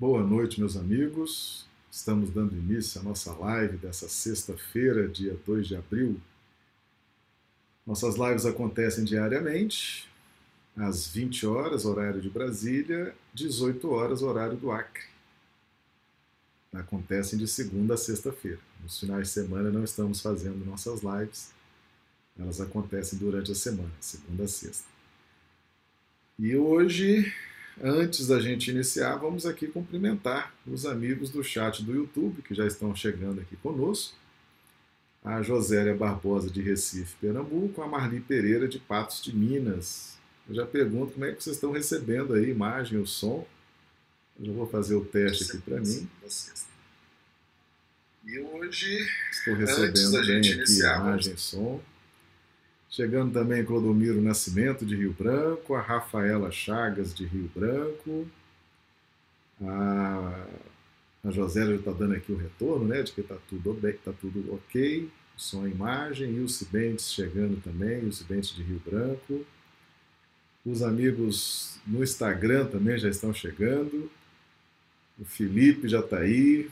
Boa noite, meus amigos. Estamos dando início à nossa live dessa sexta-feira, dia 2 de abril. Nossas lives acontecem diariamente, às 20 horas, horário de Brasília, 18 horas, horário do Acre. Acontecem de segunda a sexta-feira. Nos finais de semana não estamos fazendo nossas lives, elas acontecem durante a semana, segunda a sexta. E hoje Antes da gente iniciar, vamos aqui cumprimentar os amigos do chat do YouTube que já estão chegando aqui conosco. A Josélia Barbosa de Recife, Pernambuco, a Marli Pereira de Patos de Minas. Eu já pergunto como é que vocês estão recebendo aí a imagem e o som. Eu já vou fazer o teste aqui para mim. E hoje, estou recebendo bem aqui a imagem e som. Chegando também Clodomiro Nascimento, de Rio Branco, a Rafaela Chagas, de Rio Branco, a, a já está dando aqui o retorno, né, de que está tudo bem, está tudo ok, som e imagem, e o Cibentes chegando também, o Cibentes de Rio Branco. Os amigos no Instagram também já estão chegando. O Felipe já está aí,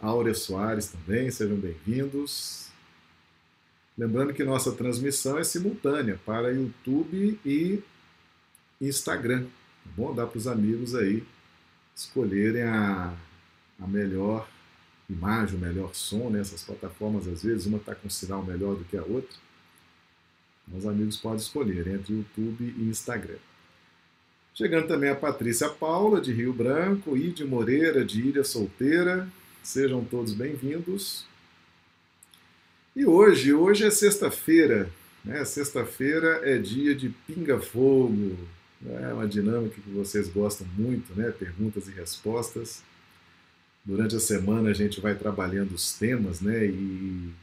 Áurea Soares também, sejam bem-vindos. Lembrando que nossa transmissão é simultânea para YouTube e Instagram. Tá bom? Dá para os amigos aí escolherem a, a melhor imagem, o melhor som nessas plataformas. Às vezes uma está com sinal melhor do que a outra. Então, os amigos podem escolher entre YouTube e Instagram. Chegando também a Patrícia Paula, de Rio Branco, e de Moreira, de Ilha Solteira. Sejam todos bem-vindos. E hoje, hoje é sexta-feira, né? Sexta-feira é dia de pinga-fogo, é uma dinâmica que vocês gostam muito, né? Perguntas e respostas. Durante a semana a gente vai trabalhando os temas, né? E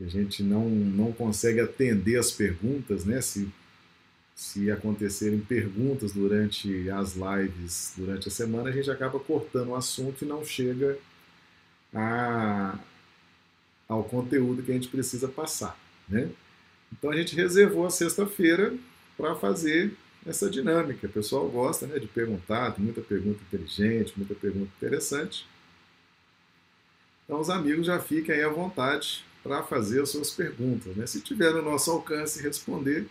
a gente não, não consegue atender as perguntas, né? Se, se acontecerem perguntas durante as lives durante a semana, a gente acaba cortando o assunto e não chega a, ao conteúdo que a gente precisa passar. Né? Então a gente reservou a sexta-feira para fazer essa dinâmica. O pessoal gosta né, de perguntar, tem muita pergunta inteligente, muita pergunta interessante. Então os amigos já fiquem aí à vontade para fazer as suas perguntas. Né? Se tiver no nosso alcance responder,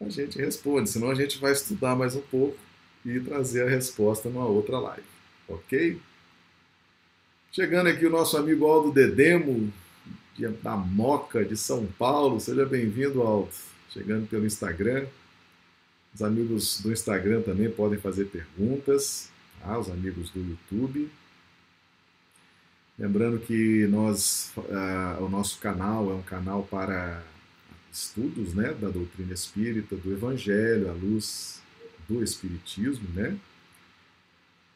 a gente responde, senão a gente vai estudar mais um pouco e trazer a resposta numa outra live. Ok? Chegando aqui o nosso amigo Aldo Dedemo, da Moca, de São Paulo. Seja bem-vindo, Aldo. Chegando pelo Instagram. Os amigos do Instagram também podem fazer perguntas, tá? os amigos do YouTube. Lembrando que nós, uh, o nosso canal é um canal para estudos né, da doutrina espírita, do Evangelho, à luz do Espiritismo, né?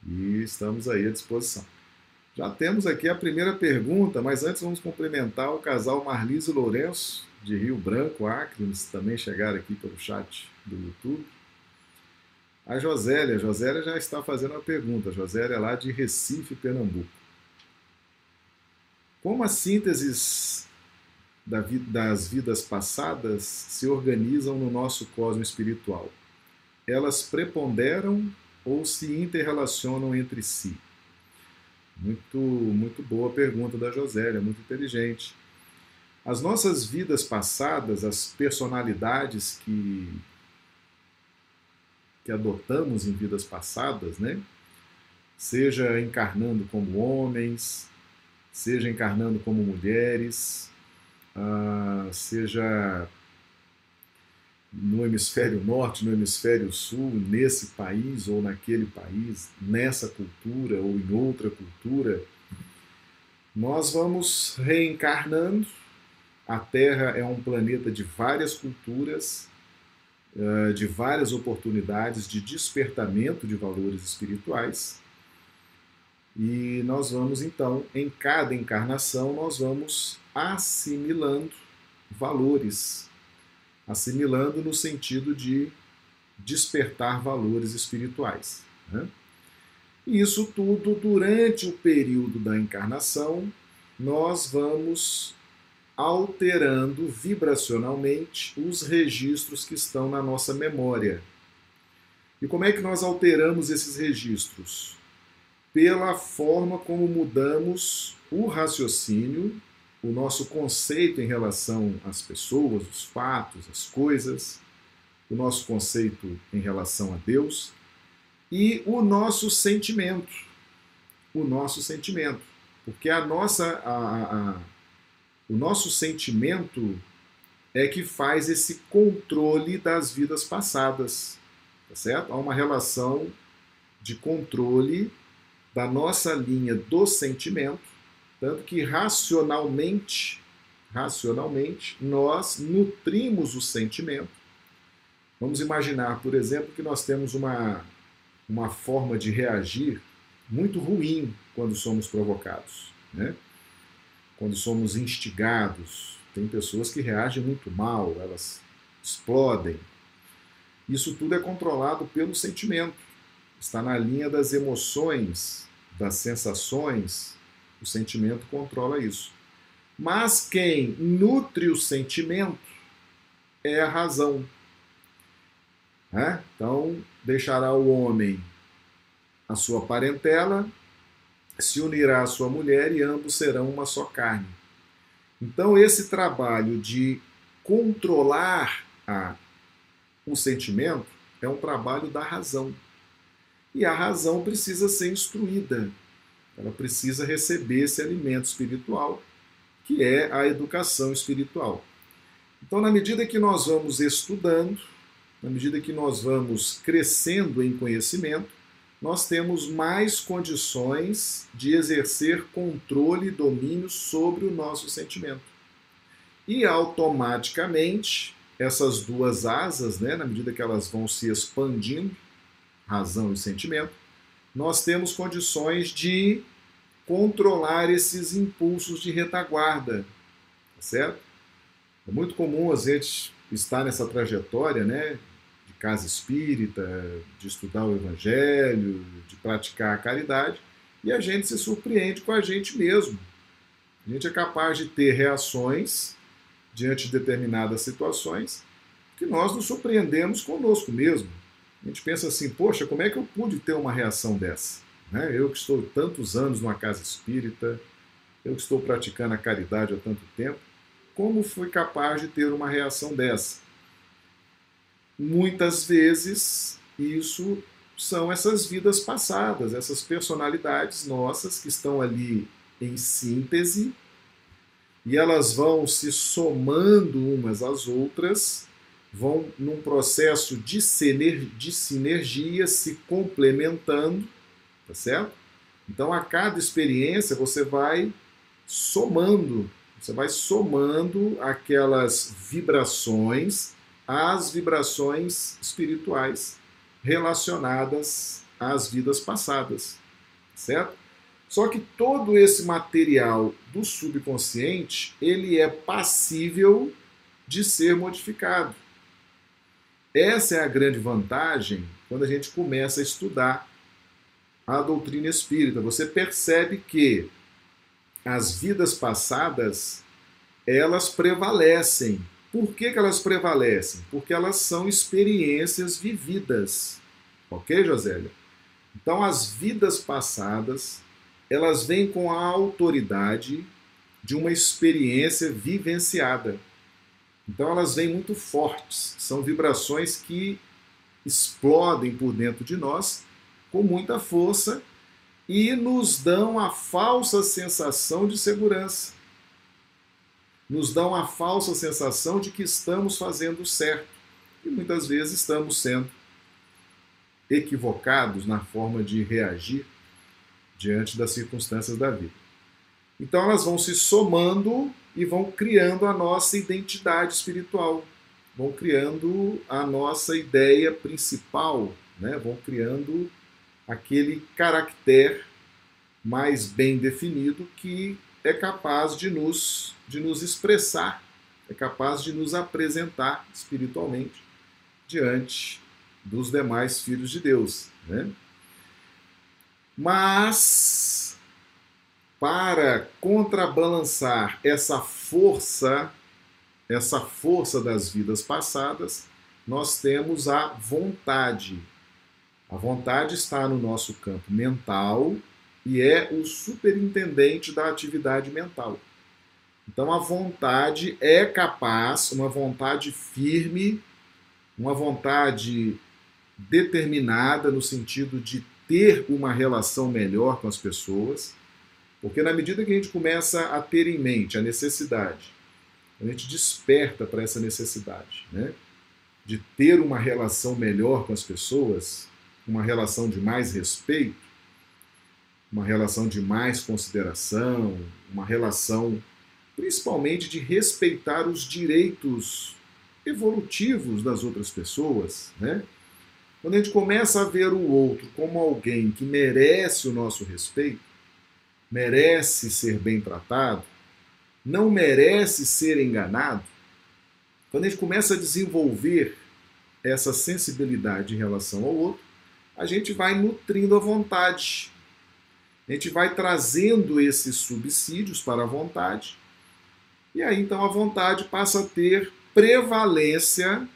E estamos aí à disposição. Já temos aqui a primeira pergunta, mas antes vamos cumprimentar o casal Marlise Lourenço, de Rio Branco, Acre, eles também chegaram aqui pelo chat do YouTube. A Josélia, a Josélia já está fazendo a pergunta, a Josélia é lá de Recife, Pernambuco. Como as sínteses das vidas passadas se organizam no nosso cosmo espiritual? Elas preponderam ou se interrelacionam entre si? Muito, muito boa pergunta da Josélia, muito inteligente. As nossas vidas passadas, as personalidades que, que adotamos em vidas passadas, né? seja encarnando como homens, seja encarnando como mulheres, uh, seja no hemisfério norte, no hemisfério sul, nesse país ou naquele país, nessa cultura ou em outra cultura, nós vamos reencarnando. A Terra é um planeta de várias culturas, eh, de várias oportunidades de despertamento de valores espirituais. E nós vamos então, em cada encarnação, nós vamos assimilando valores assimilando no sentido de despertar valores espirituais. Né? E isso tudo, durante o período da encarnação, nós vamos alterando vibracionalmente os registros que estão na nossa memória. E como é que nós alteramos esses registros? pela forma como mudamos o raciocínio, o nosso conceito em relação às pessoas, os fatos, as coisas, o nosso conceito em relação a Deus e o nosso sentimento. O nosso sentimento. Porque a nossa, a, a, o nosso sentimento é que faz esse controle das vidas passadas. Tá certo? Há uma relação de controle da nossa linha do sentimento, tanto que racionalmente, racionalmente, nós nutrimos o sentimento. Vamos imaginar, por exemplo, que nós temos uma, uma forma de reagir muito ruim quando somos provocados, né? quando somos instigados. Tem pessoas que reagem muito mal, elas explodem. Isso tudo é controlado pelo sentimento, está na linha das emoções das sensações, o sentimento controla isso. Mas quem nutre o sentimento é a razão. Né? Então, deixará o homem a sua parentela, se unirá à sua mulher e ambos serão uma só carne. Então, esse trabalho de controlar a, o sentimento é um trabalho da razão. E a razão precisa ser instruída, ela precisa receber esse alimento espiritual, que é a educação espiritual. Então, na medida que nós vamos estudando, na medida que nós vamos crescendo em conhecimento, nós temos mais condições de exercer controle e domínio sobre o nosso sentimento. E automaticamente, essas duas asas, né, na medida que elas vão se expandindo, razão e sentimento, nós temos condições de controlar esses impulsos de retaguarda, tá certo? É muito comum a gente estar nessa trajetória, né, de casa espírita, de estudar o evangelho, de praticar a caridade, e a gente se surpreende com a gente mesmo. A gente é capaz de ter reações diante de determinadas situações que nós nos surpreendemos conosco mesmo. A gente pensa assim, poxa, como é que eu pude ter uma reação dessa? Né? Eu que estou tantos anos numa casa espírita, eu que estou praticando a caridade há tanto tempo, como fui capaz de ter uma reação dessa? Muitas vezes isso são essas vidas passadas, essas personalidades nossas que estão ali em síntese e elas vão se somando umas às outras vão num processo de, de sinergia, se complementando, tá certo? Então, a cada experiência você vai somando, você vai somando aquelas vibrações às vibrações espirituais relacionadas às vidas passadas, certo? Só que todo esse material do subconsciente, ele é passível de ser modificado. Essa é a grande vantagem quando a gente começa a estudar a doutrina espírita. Você percebe que as vidas passadas elas prevalecem. Por que, que elas prevalecem? Porque elas são experiências vividas. Ok, Josélia? Então, as vidas passadas elas vêm com a autoridade de uma experiência vivenciada. Então elas vêm muito fortes, são vibrações que explodem por dentro de nós com muita força e nos dão a falsa sensação de segurança. Nos dão a falsa sensação de que estamos fazendo certo e muitas vezes estamos sendo equivocados na forma de reagir diante das circunstâncias da vida. Então elas vão se somando e vão criando a nossa identidade espiritual, vão criando a nossa ideia principal, né? vão criando aquele caractere mais bem definido que é capaz de nos, de nos expressar, é capaz de nos apresentar espiritualmente diante dos demais filhos de Deus. Né? Mas para contrabalançar essa força, essa força das vidas passadas, nós temos a vontade. A vontade está no nosso campo mental e é o superintendente da atividade mental. Então a vontade é capaz, uma vontade firme, uma vontade determinada no sentido de ter uma relação melhor com as pessoas, porque na medida que a gente começa a ter em mente a necessidade, a gente desperta para essa necessidade, né? De ter uma relação melhor com as pessoas, uma relação de mais respeito, uma relação de mais consideração, uma relação principalmente de respeitar os direitos evolutivos das outras pessoas, né? Quando a gente começa a ver o outro como alguém que merece o nosso respeito, merece ser bem tratado, não merece ser enganado, quando a gente começa a desenvolver essa sensibilidade em relação ao outro, a gente vai nutrindo a vontade. A gente vai trazendo esses subsídios para a vontade. E aí então a vontade passa a ter prevalência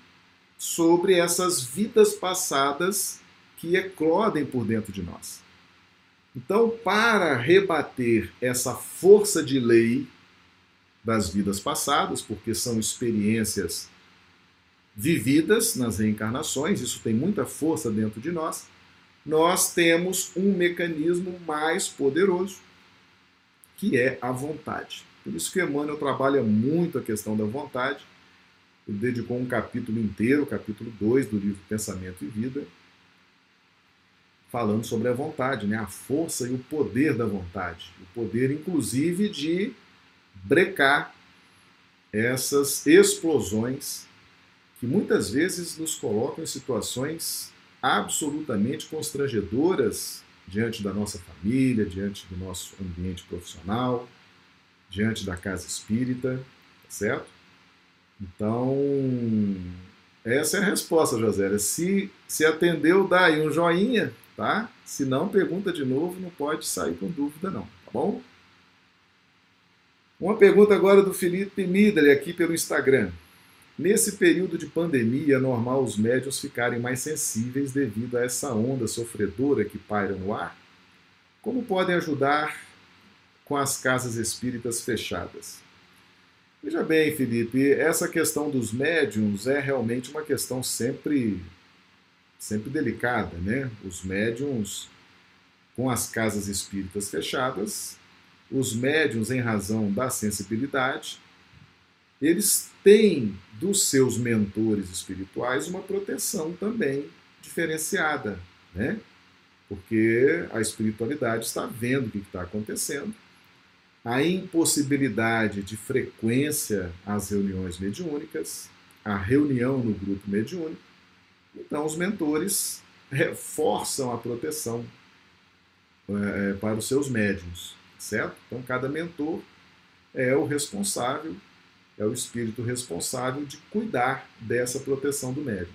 sobre essas vidas passadas que eclodem por dentro de nós. Então, para rebater essa força de lei das vidas passadas, porque são experiências vividas nas reencarnações, isso tem muita força dentro de nós, nós temos um mecanismo mais poderoso, que é a vontade. Por isso que Emmanuel trabalha muito a questão da vontade, ele dedicou um capítulo inteiro, capítulo 2 do livro Pensamento e Vida, falando sobre a vontade, né? a força e o poder da vontade. O poder, inclusive, de brecar essas explosões que muitas vezes nos colocam em situações absolutamente constrangedoras diante da nossa família, diante do nosso ambiente profissional, diante da casa espírita, tá certo? Então, essa é a resposta, José. Se, se atendeu, dá aí um joinha, tá? Se não, pergunta de novo, não pode sair com dúvida não, tá bom? Uma pergunta agora do Felipe Midley aqui pelo Instagram. Nesse período de pandemia, é normal os médios ficarem mais sensíveis devido a essa onda sofredora que paira no ar? Como podem ajudar com as casas espíritas fechadas? Veja bem, Felipe, essa questão dos médiums é realmente uma questão sempre, sempre delicada, né? Os médiums, com as casas espíritas fechadas, os médiums, em razão da sensibilidade, eles têm dos seus mentores espirituais uma proteção também diferenciada, né? Porque a espiritualidade está vendo o que está acontecendo a impossibilidade de frequência às reuniões mediúnicas, a reunião no grupo mediúnico. Então, os mentores reforçam a proteção é, para os seus médiums, certo? Então, cada mentor é o responsável, é o espírito responsável de cuidar dessa proteção do médium.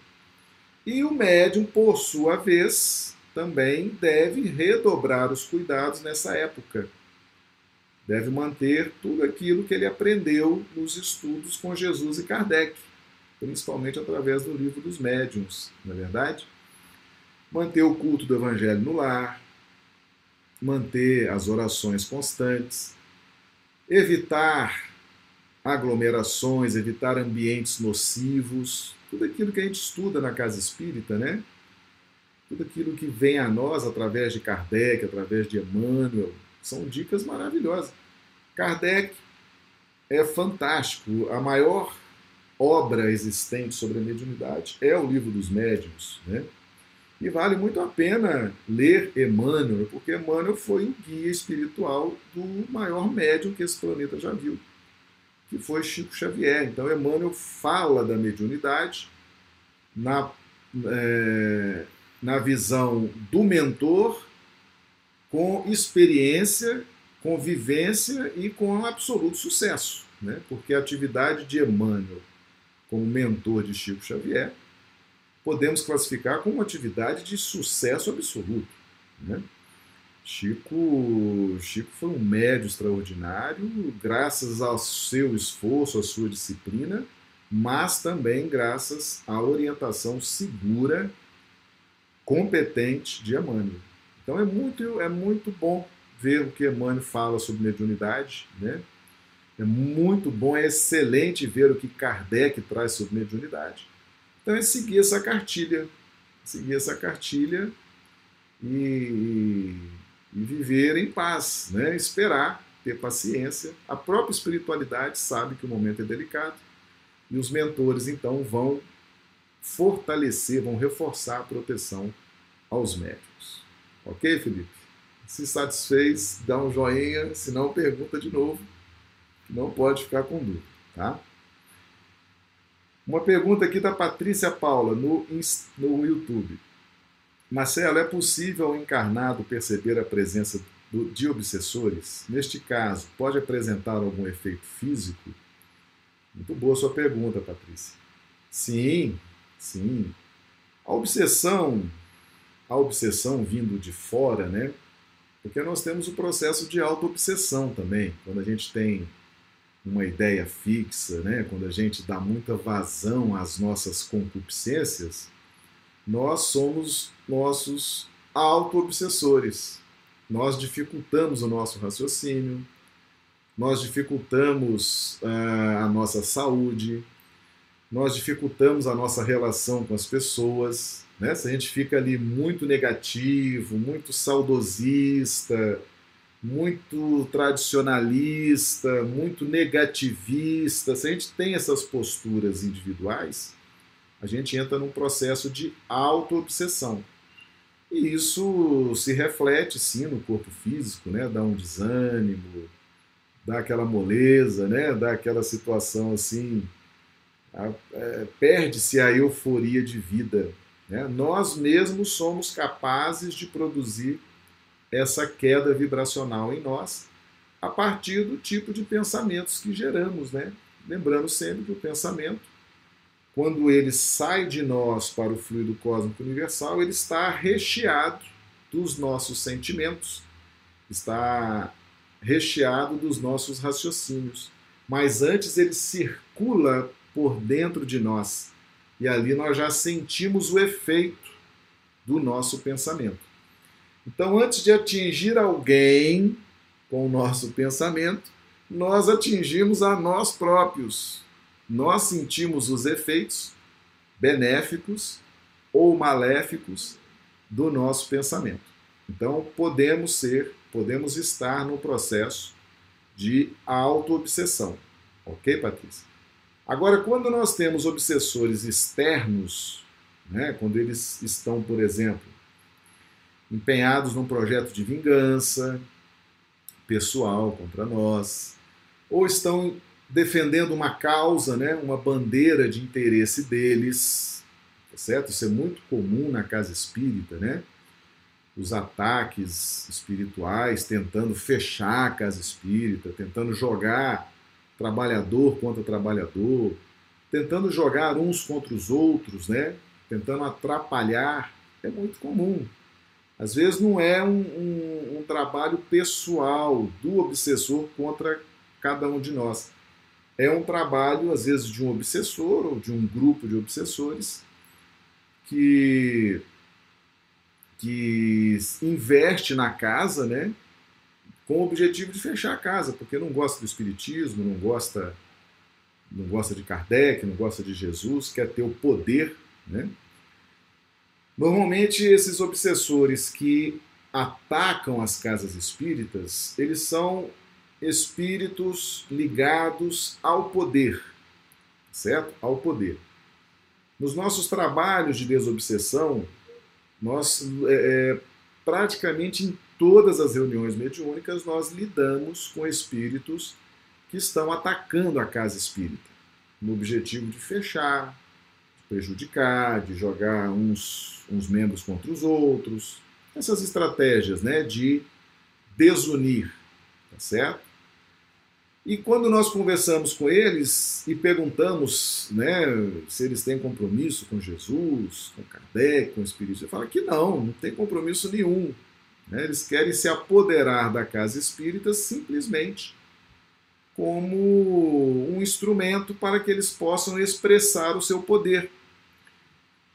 E o médium, por sua vez, também deve redobrar os cuidados nessa época deve manter tudo aquilo que ele aprendeu nos estudos com Jesus e Kardec, principalmente através do livro dos médiuns, não é verdade? Manter o culto do evangelho no lar, manter as orações constantes, evitar aglomerações, evitar ambientes nocivos, tudo aquilo que a gente estuda na casa espírita, né? Tudo aquilo que vem a nós através de Kardec, através de Emmanuel, são dicas maravilhosas. Kardec é fantástico. A maior obra existente sobre a mediunidade é o livro dos médiuns. Né? E vale muito a pena ler Emmanuel, porque Emmanuel foi o guia espiritual do maior médium que esse planeta já viu, que foi Chico Xavier. Então, Emmanuel fala da mediunidade na, é, na visão do mentor com experiência, com vivência e com absoluto sucesso. Né? Porque a atividade de Emmanuel como mentor de Chico Xavier podemos classificar como uma atividade de sucesso absoluto. Né? Chico, Chico foi um médio extraordinário, graças ao seu esforço, à sua disciplina, mas também graças à orientação segura, competente de Emmanuel. Então é muito, é muito bom ver o que Emmanuel fala sobre mediunidade, né? É muito bom, é excelente ver o que Kardec traz sobre mediunidade. Então é seguir essa cartilha, seguir essa cartilha e, e viver em paz, né? esperar, ter paciência. A própria espiritualidade sabe que o momento é delicado e os mentores então vão fortalecer, vão reforçar a proteção aos médicos. Ok, Felipe? Se satisfez, dá um joinha, se não, pergunta de novo, não pode ficar com dúvida, tá? Uma pergunta aqui da Patrícia Paula no, no YouTube. Marcelo, é possível o encarnado perceber a presença do, de obsessores? Neste caso, pode apresentar algum efeito físico? Muito boa sua pergunta, Patrícia. Sim, sim. A obsessão, a obsessão vindo de fora, né? Porque nós temos o processo de auto-obsessão também. Quando a gente tem uma ideia fixa, né? quando a gente dá muita vazão às nossas concupiscências, nós somos nossos auto-obsessores. Nós dificultamos o nosso raciocínio, nós dificultamos uh, a nossa saúde, nós dificultamos a nossa relação com as pessoas. Né? Se a gente fica ali muito negativo, muito saudosista, muito tradicionalista, muito negativista, se a gente tem essas posturas individuais, a gente entra num processo de auto-obsessão. E isso se reflete, sim, no corpo físico, né? dá um desânimo, dá aquela moleza, né? dá aquela situação assim, é, perde-se a euforia de vida. Né? Nós mesmos somos capazes de produzir essa queda vibracional em nós a partir do tipo de pensamentos que geramos, né? Lembrando sempre que o pensamento, quando ele sai de nós para o fluido cósmico universal, ele está recheado dos nossos sentimentos, está recheado dos nossos raciocínios. Mas antes ele circula por dentro de nós. E ali nós já sentimos o efeito do nosso pensamento. Então, antes de atingir alguém com o nosso pensamento, nós atingimos a nós próprios. Nós sentimos os efeitos benéficos ou maléficos do nosso pensamento. Então, podemos ser, podemos estar no processo de auto-obsessão. Ok, Patrícia? Agora, quando nós temos obsessores externos, né, quando eles estão, por exemplo, empenhados num projeto de vingança pessoal contra nós, ou estão defendendo uma causa, né, uma bandeira de interesse deles, tá certo? Isso é muito comum na casa espírita, né? Os ataques espirituais tentando fechar a casa espírita, tentando jogar trabalhador contra trabalhador, tentando jogar uns contra os outros, né? Tentando atrapalhar, é muito comum. Às vezes não é um, um, um, trabalho pessoal do obsessor contra cada um de nós. É um trabalho, às vezes, de um obsessor ou de um grupo de obsessores que, que investe na casa, né? Com o objetivo de fechar a casa, porque não gosta do espiritismo, não gosta, não gosta de Kardec, não gosta de Jesus, quer ter o poder, né? Normalmente, esses obsessores que atacam as casas espíritas, eles são espíritos ligados ao poder, certo? Ao poder. Nos nossos trabalhos de desobsessão, nós é, é praticamente em todas as reuniões mediúnicas nós lidamos com espíritos que estão atacando a casa espírita, no objetivo de fechar, prejudicar, de jogar uns, uns membros contra os outros. Essas estratégias né, de desunir, tá certo? E quando nós conversamos com eles e perguntamos né, se eles têm compromisso com Jesus, com Kardec, com o Espírito, ele fala que não, não tem compromisso nenhum. Né? Eles querem se apoderar da casa espírita simplesmente como um instrumento para que eles possam expressar o seu poder.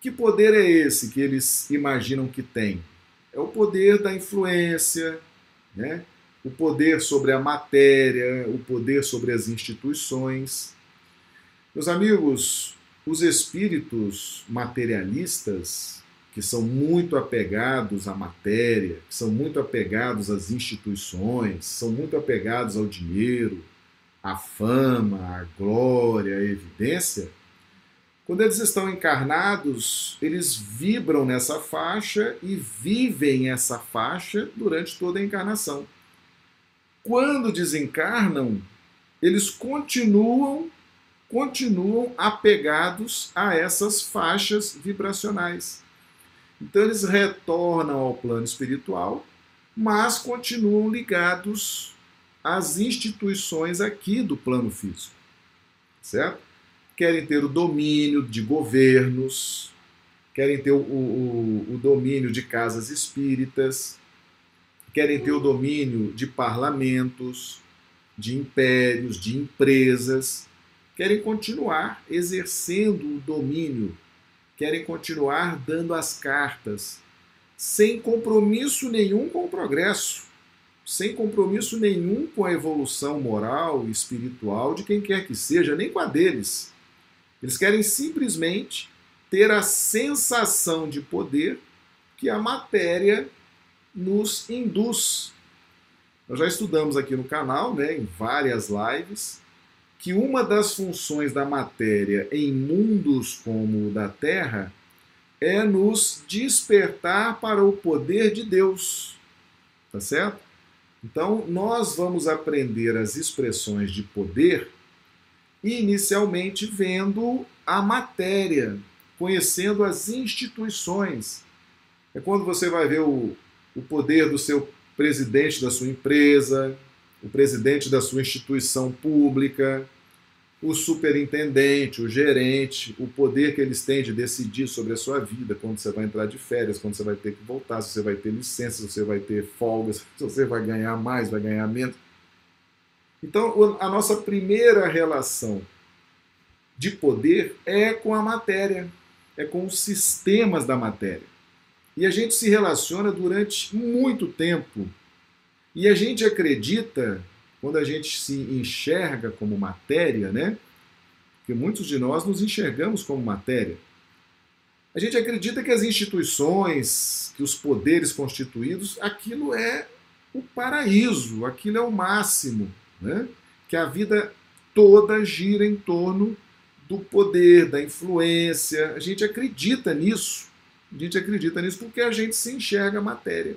Que poder é esse que eles imaginam que tem? É o poder da influência, né? o poder sobre a matéria, o poder sobre as instituições. Meus amigos, os espíritos materialistas, que são muito apegados à matéria, que são muito apegados às instituições, são muito apegados ao dinheiro, à fama, à glória, à evidência, quando eles estão encarnados, eles vibram nessa faixa e vivem essa faixa durante toda a encarnação. Quando desencarnam, eles continuam continuam apegados a essas faixas vibracionais. Então eles retornam ao plano espiritual, mas continuam ligados às instituições aqui do plano físico. Certo? Querem ter o domínio de governos, querem ter o, o, o domínio de casas espíritas, querem ter o domínio de parlamentos, de impérios, de empresas, querem continuar exercendo o domínio, querem continuar dando as cartas, sem compromisso nenhum com o progresso, sem compromisso nenhum com a evolução moral e espiritual de quem quer que seja, nem com a deles. Eles querem simplesmente ter a sensação de poder que a matéria nos induz. Nós já estudamos aqui no canal, né, em várias lives, que uma das funções da matéria em mundos como o da Terra é nos despertar para o poder de Deus. Tá certo? Então, nós vamos aprender as expressões de poder inicialmente vendo a matéria, conhecendo as instituições. É quando você vai ver o, o poder do seu presidente da sua empresa, o presidente da sua instituição pública, o superintendente, o gerente, o poder que eles têm de decidir sobre a sua vida, quando você vai entrar de férias, quando você vai ter que voltar, se você vai ter licença, se você vai ter folgas, se você vai ganhar mais, vai ganhar menos. Então, a nossa primeira relação de poder é com a matéria, é com os sistemas da matéria. E a gente se relaciona durante muito tempo. E a gente acredita, quando a gente se enxerga como matéria, né? Porque muitos de nós nos enxergamos como matéria. A gente acredita que as instituições, que os poderes constituídos, aquilo é o paraíso, aquilo é o máximo, né? Que a vida toda gira em torno do poder, da influência. A gente acredita nisso. A gente acredita nisso porque a gente se enxerga a matéria.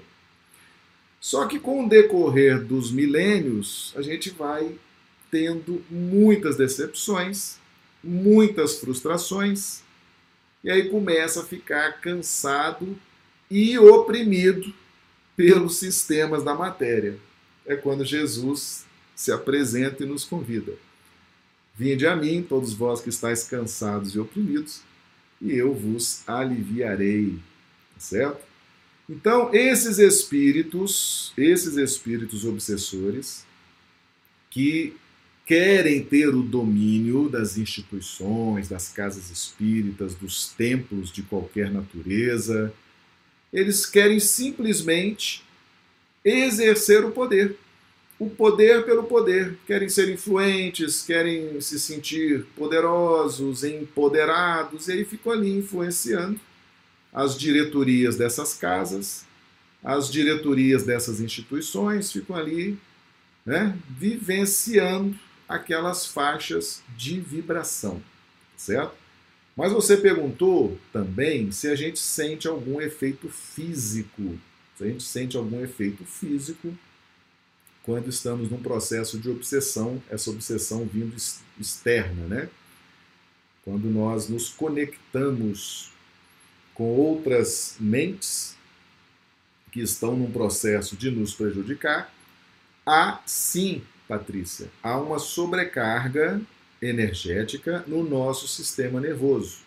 Só que com o decorrer dos milênios, a gente vai tendo muitas decepções, muitas frustrações, e aí começa a ficar cansado e oprimido pelos sistemas da matéria. É quando Jesus se apresenta e nos convida. Vinde a mim, todos vós que estáis cansados e oprimidos, e eu vos aliviarei. Certo? Então, esses espíritos, esses espíritos obsessores, que querem ter o domínio das instituições, das casas espíritas, dos templos de qualquer natureza, eles querem simplesmente exercer o poder. O poder pelo poder. Querem ser influentes, querem se sentir poderosos, empoderados, e aí ficam ali influenciando as diretorias dessas casas, as diretorias dessas instituições, ficam ali né, vivenciando aquelas faixas de vibração, certo? Mas você perguntou também se a gente sente algum efeito físico. Se a gente sente algum efeito físico quando estamos num processo de obsessão, essa obsessão vindo externa, né? Quando nós nos conectamos com outras mentes que estão num processo de nos prejudicar, há sim, Patrícia, há uma sobrecarga energética no nosso sistema nervoso.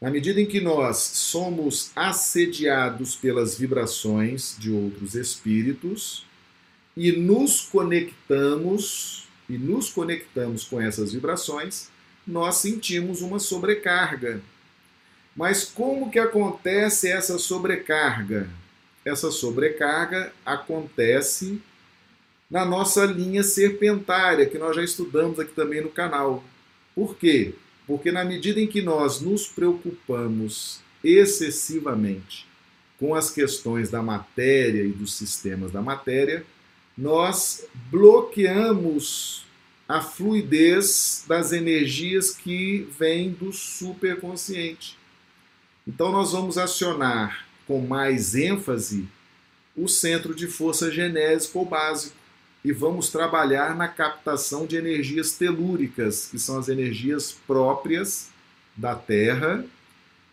Na medida em que nós somos assediados pelas vibrações de outros espíritos, e nos conectamos e nos conectamos com essas vibrações, nós sentimos uma sobrecarga. Mas como que acontece essa sobrecarga? essa sobrecarga acontece na nossa linha serpentária, que nós já estudamos aqui também no canal. Por quê? Porque na medida em que nós nos preocupamos excessivamente com as questões da matéria e dos sistemas da matéria, nós bloqueamos a fluidez das energias que vêm do superconsciente. Então, nós vamos acionar com mais ênfase o centro de força genésico ou básico e vamos trabalhar na captação de energias telúricas, que são as energias próprias da Terra,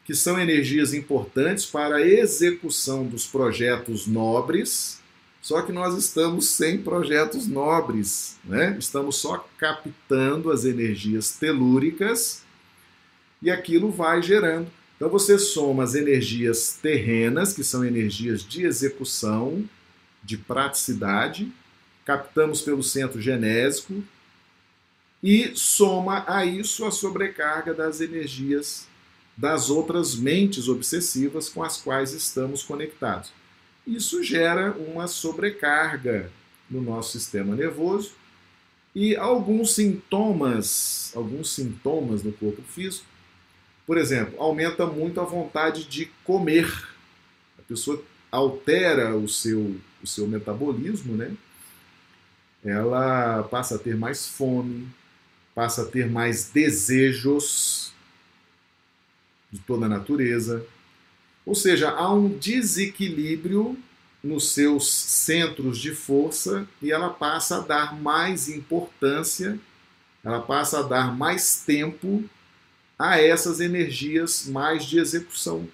que são energias importantes para a execução dos projetos nobres só que nós estamos sem projetos nobres, né? estamos só captando as energias telúricas e aquilo vai gerando. Então você soma as energias terrenas, que são energias de execução, de praticidade, captamos pelo centro genésico, e soma a isso a sobrecarga das energias das outras mentes obsessivas com as quais estamos conectados. Isso gera uma sobrecarga no nosso sistema nervoso e alguns sintomas, alguns sintomas no corpo físico, por exemplo, aumenta muito a vontade de comer. A pessoa altera o seu, o seu metabolismo, né? Ela passa a ter mais fome, passa a ter mais desejos de toda a natureza, ou seja, há um desequilíbrio nos seus centros de força e ela passa a dar mais importância, ela passa a dar mais tempo a essas energias mais de execução,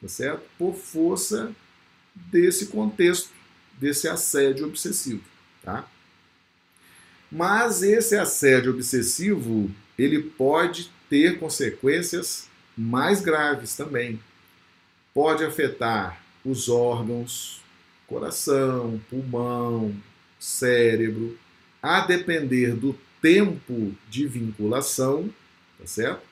tá certo? Por força desse contexto, desse assédio obsessivo, tá? Mas esse assédio obsessivo, ele pode ter consequências mais graves também pode afetar os órgãos, coração, pulmão, cérebro, a depender do tempo de vinculação, tá certo?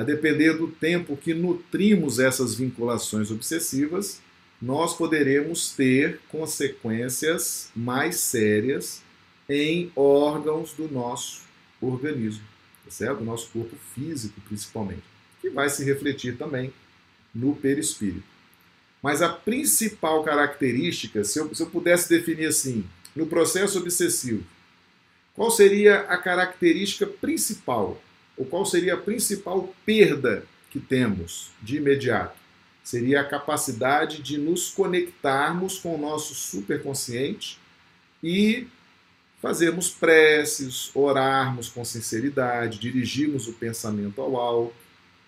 A depender do tempo que nutrimos essas vinculações obsessivas, nós poderemos ter consequências mais sérias em órgãos do nosso organismo, tá certo? Do nosso corpo físico, principalmente, que vai se refletir também no perispírito. Mas a principal característica, se eu, se eu pudesse definir assim, no processo obsessivo, qual seria a característica principal? Ou qual seria a principal perda que temos de imediato? Seria a capacidade de nos conectarmos com o nosso superconsciente e fazermos preces, orarmos com sinceridade, dirigirmos o pensamento ao alto,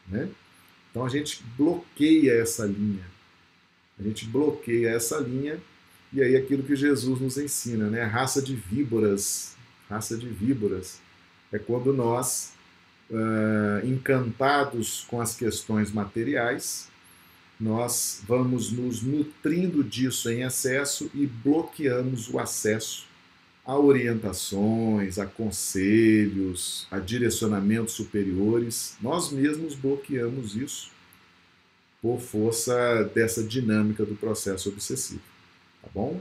né? Então a gente bloqueia essa linha. A gente bloqueia essa linha e aí aquilo que Jesus nos ensina, né? Raça de víboras, raça de víboras é quando nós, uh, encantados com as questões materiais, nós vamos nos nutrindo disso em excesso e bloqueamos o acesso a orientações, a conselhos, a direcionamentos superiores. Nós mesmos bloqueamos isso por força dessa dinâmica do processo obsessivo. Tá bom?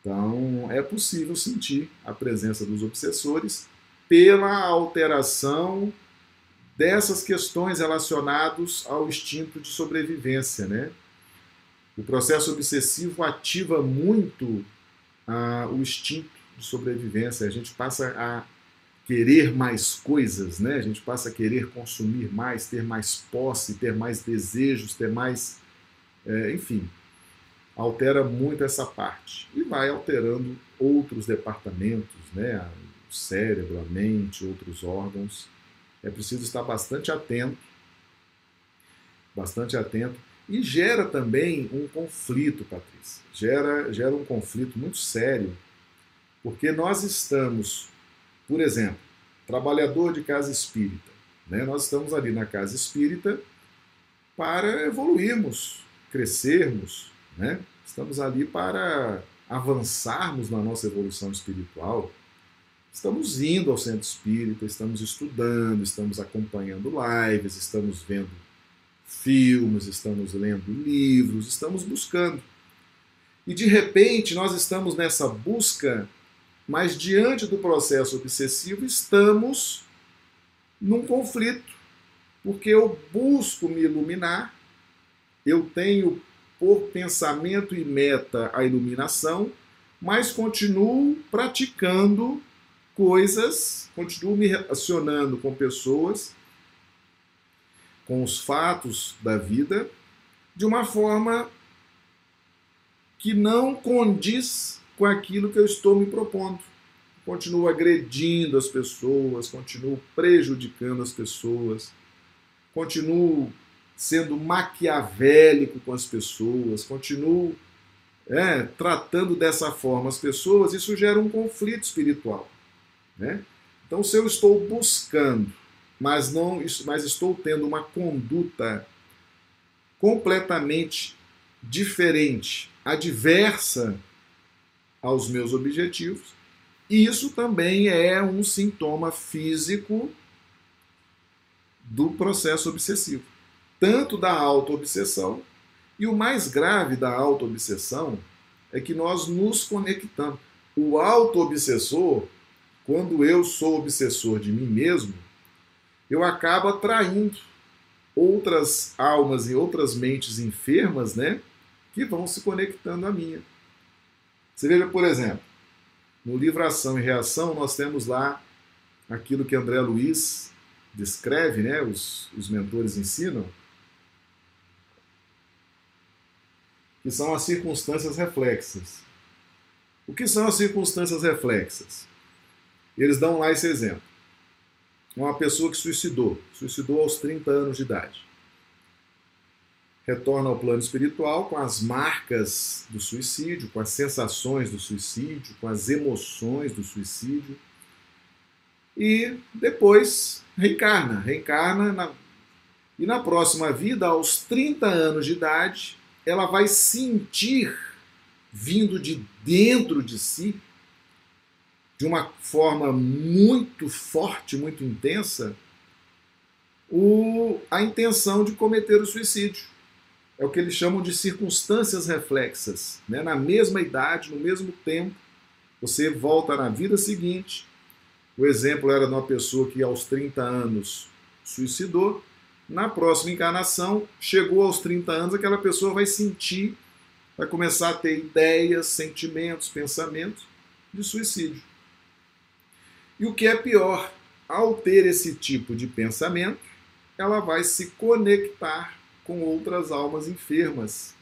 Então, é possível sentir a presença dos obsessores pela alteração dessas questões relacionadas ao instinto de sobrevivência, né? O processo obsessivo ativa muito ah, o instinto de sobrevivência, a gente passa a querer mais coisas, né? A gente passa a querer consumir mais, ter mais posse, ter mais desejos, ter mais, é, enfim, altera muito essa parte e vai alterando outros departamentos, né? Cérebro, a mente, outros órgãos. É preciso estar bastante atento, bastante atento e gera também um conflito, Patrícia. Gera, gera um conflito muito sério, porque nós estamos, por exemplo, trabalhador de casa espírita. Né? Nós estamos ali na casa espírita para evoluirmos, crescermos. Né? Estamos ali para avançarmos na nossa evolução espiritual. Estamos indo ao centro espírita, estamos estudando, estamos acompanhando lives, estamos vendo filmes, estamos lendo livros, estamos buscando. E de repente nós estamos nessa busca, mas diante do processo obsessivo estamos num conflito, porque eu busco me iluminar, eu tenho por pensamento e meta a iluminação, mas continuo praticando coisas, continuo me relacionando com pessoas, com os fatos da vida, de uma forma que não condiz com aquilo que eu estou me propondo. Continuo agredindo as pessoas, continuo prejudicando as pessoas, continuo sendo maquiavélico com as pessoas, continuo é, tratando dessa forma as pessoas, isso gera um conflito espiritual. Né? Então, se eu estou buscando, mas não, mas estou tendo uma conduta completamente diferente, adversa aos meus objetivos, isso também é um sintoma físico do processo obsessivo tanto da autoobsessão, e o mais grave da autoobsessão é que nós nos conectamos. O autoobsessor, quando eu sou obsessor de mim mesmo, eu acabo atraindo outras almas e outras mentes enfermas, né, que vão se conectando à minha. Você veja, por exemplo, no livro Ação e Reação, nós temos lá aquilo que André Luiz descreve, né, os, os mentores ensinam, que são as circunstâncias reflexas. O que são as circunstâncias reflexas? Eles dão lá esse exemplo. Uma pessoa que suicidou, suicidou aos 30 anos de idade. Retorna ao plano espiritual com as marcas do suicídio, com as sensações do suicídio, com as emoções do suicídio. E depois reencarna. Reencarna na... e na próxima vida, aos 30 anos de idade, ela vai sentir vindo de dentro de si, de uma forma muito forte, muito intensa, o, a intenção de cometer o suicídio. É o que eles chamam de circunstâncias reflexas. Né? Na mesma idade, no mesmo tempo, você volta na vida seguinte. O exemplo era de uma pessoa que aos 30 anos suicidou, na próxima encarnação, chegou aos 30 anos, aquela pessoa vai sentir, vai começar a ter ideias, sentimentos, pensamentos de suicídio. E o que é pior, ao ter esse tipo de pensamento, ela vai se conectar com outras almas enfermas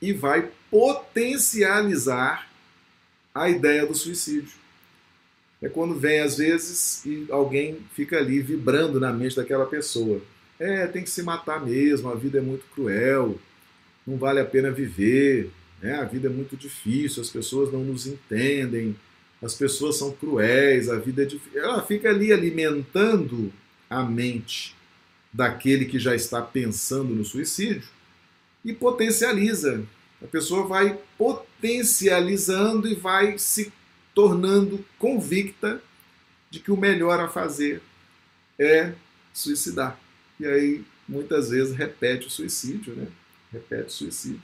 e vai potencializar a ideia do suicídio é quando vem às vezes e alguém fica ali vibrando na mente daquela pessoa. É, tem que se matar mesmo, a vida é muito cruel, não vale a pena viver, né? a vida é muito difícil, as pessoas não nos entendem, as pessoas são cruéis, a vida é difícil. Ela fica ali alimentando a mente daquele que já está pensando no suicídio e potencializa. A pessoa vai potencializando e vai se tornando convicta de que o melhor a fazer é suicidar. E aí, muitas vezes, repete o suicídio, né? Repete o suicídio.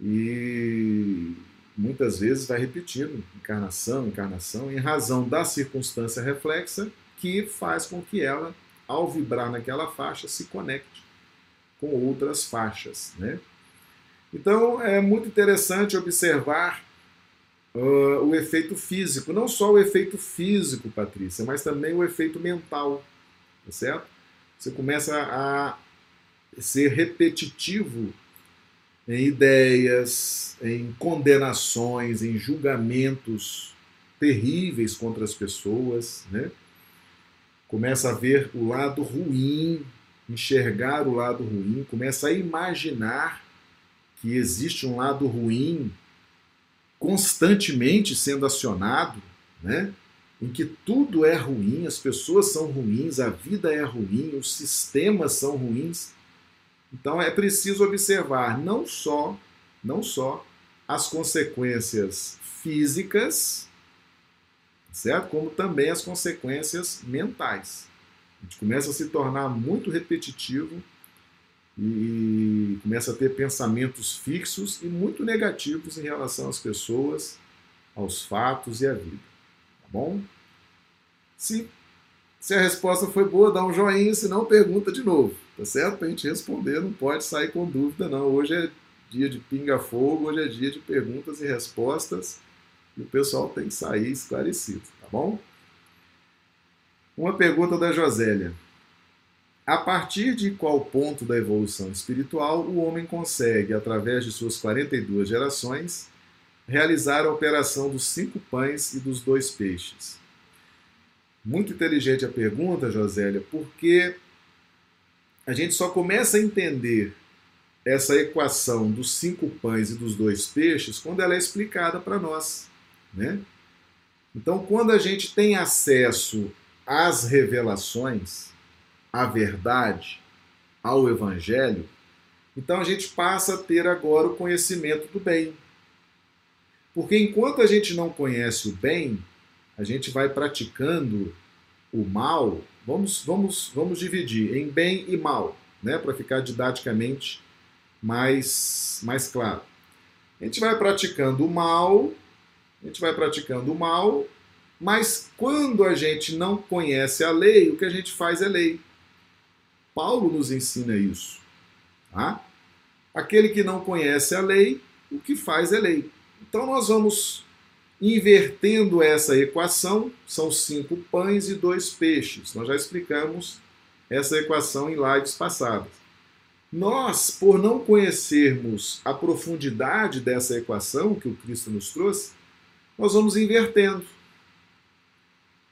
E muitas vezes vai repetindo encarnação, encarnação, em razão da circunstância reflexa que faz com que ela, ao vibrar naquela faixa, se conecte com outras faixas, né? Então, é muito interessante observar uh, o efeito físico. Não só o efeito físico, Patrícia, mas também o efeito mental. Tá certo? Você começa a ser repetitivo em ideias, em condenações, em julgamentos terríveis contra as pessoas, né? Começa a ver o lado ruim, enxergar o lado ruim, começa a imaginar que existe um lado ruim constantemente sendo acionado, né? em que tudo é ruim, as pessoas são ruins, a vida é ruim, os sistemas são ruins. Então é preciso observar não só, não só as consequências físicas, certo? Como também as consequências mentais. A gente começa a se tornar muito repetitivo e começa a ter pensamentos fixos e muito negativos em relação às pessoas, aos fatos e à vida. Tá bom? Se, se a resposta foi boa, dá um joinha, se não, pergunta de novo, tá certo? Para a gente responder, não pode sair com dúvida, não. Hoje é dia de pinga-fogo, hoje é dia de perguntas e respostas e o pessoal tem que sair esclarecido, tá bom? Uma pergunta da Josélia. A partir de qual ponto da evolução espiritual o homem consegue, através de suas 42 gerações, realizar a operação dos cinco pães e dos dois peixes? Muito inteligente a pergunta, Josélia, porque a gente só começa a entender essa equação dos cinco pães e dos dois peixes quando ela é explicada para nós. Né? Então, quando a gente tem acesso às revelações, à verdade, ao Evangelho, então a gente passa a ter agora o conhecimento do bem. Porque enquanto a gente não conhece o bem, a gente vai praticando o mal. Vamos, vamos, vamos dividir em bem e mal, né, para ficar didaticamente mais, mais claro. A gente vai praticando o mal a gente vai praticando o mal, mas quando a gente não conhece a lei, o que a gente faz é lei. Paulo nos ensina isso. Tá? Aquele que não conhece a lei, o que faz é lei. Então nós vamos invertendo essa equação, são cinco pães e dois peixes. Nós já explicamos essa equação em lives passadas. Nós, por não conhecermos a profundidade dessa equação que o Cristo nos trouxe, nós vamos invertendo.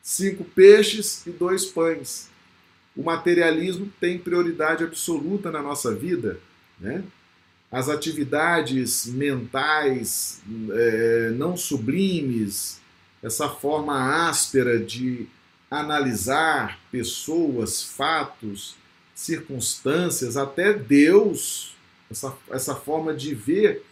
Cinco peixes e dois pães. O materialismo tem prioridade absoluta na nossa vida. Né? As atividades mentais é, não sublimes, essa forma áspera de analisar pessoas, fatos, circunstâncias, até Deus, essa, essa forma de ver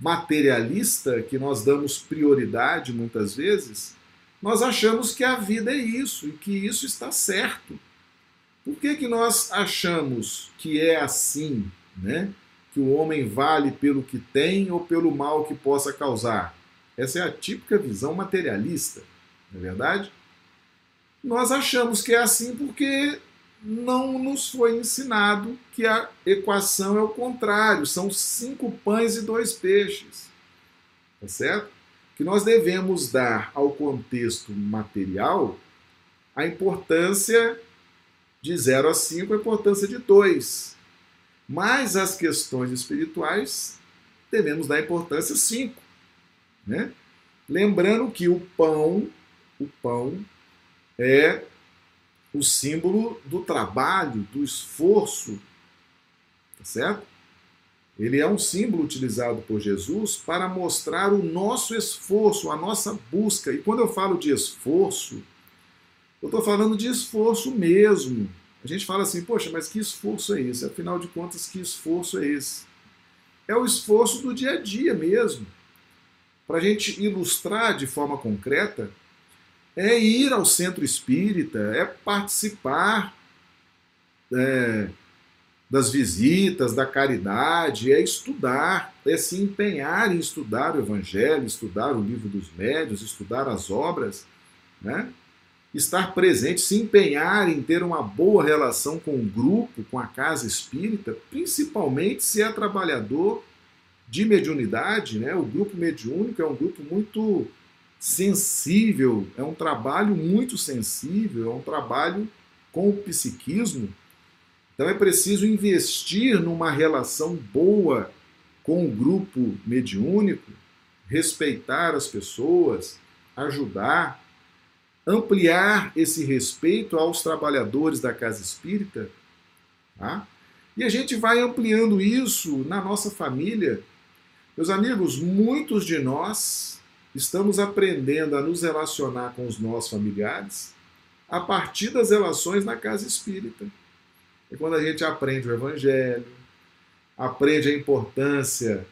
materialista, que nós damos prioridade muitas vezes, nós achamos que a vida é isso e que isso está certo. Por que, que nós achamos que é assim, né? Que o homem vale pelo que tem ou pelo mal que possa causar? Essa é a típica visão materialista, não é verdade? Nós achamos que é assim porque não nos foi ensinado que a equação é o contrário, são cinco pães e dois peixes. Tá certo? Que nós devemos dar ao contexto material a importância de 0 a 5, a importância de 2. Mas as questões espirituais devemos dar importância 5. Né? Lembrando que o pão, o pão é o símbolo do trabalho, do esforço, tá certo? Ele é um símbolo utilizado por Jesus para mostrar o nosso esforço, a nossa busca. E quando eu falo de esforço, eu estou falando de esforço mesmo. A gente fala assim, poxa, mas que esforço é esse? Afinal de contas, que esforço é esse? É o esforço do dia a dia mesmo. Para a gente ilustrar de forma concreta, é ir ao centro espírita, é participar é, das visitas, da caridade, é estudar, é se empenhar em estudar o Evangelho, estudar o livro dos médios, estudar as obras, né? Estar presente, se empenhar em ter uma boa relação com o grupo, com a casa espírita, principalmente se é trabalhador de mediunidade, né? O grupo mediúnico é um grupo muito sensível, é um trabalho muito sensível, é um trabalho com o psiquismo. Então é preciso investir numa relação boa com o grupo mediúnico, respeitar as pessoas, ajudar, ampliar esse respeito aos trabalhadores da casa espírita. Tá? E a gente vai ampliando isso na nossa família. Meus amigos, muitos de nós estamos aprendendo a nos relacionar com os nossos familiares a partir das relações na casa espírita. E quando a gente aprende o Evangelho, aprende a importância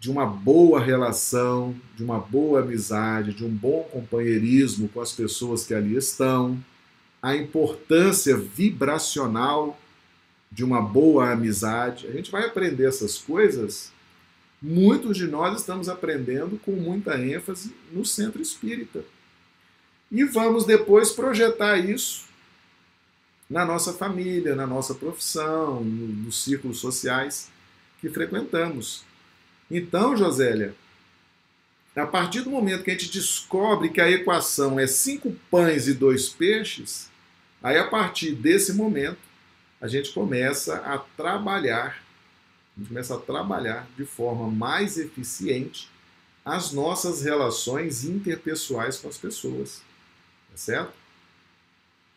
de uma boa relação, de uma boa amizade, de um bom companheirismo com as pessoas que ali estão, a importância vibracional de uma boa amizade. A gente vai aprender essas coisas. Muitos de nós estamos aprendendo com muita ênfase no centro espírita. E vamos depois projetar isso na nossa família, na nossa profissão, nos círculos sociais que frequentamos. Então, Josélia, a partir do momento que a gente descobre que a equação é cinco pães e dois peixes, aí a partir desse momento a gente começa a trabalhar, a gente começa a trabalhar de forma mais eficiente as nossas relações interpessoais com as pessoas, tá certo?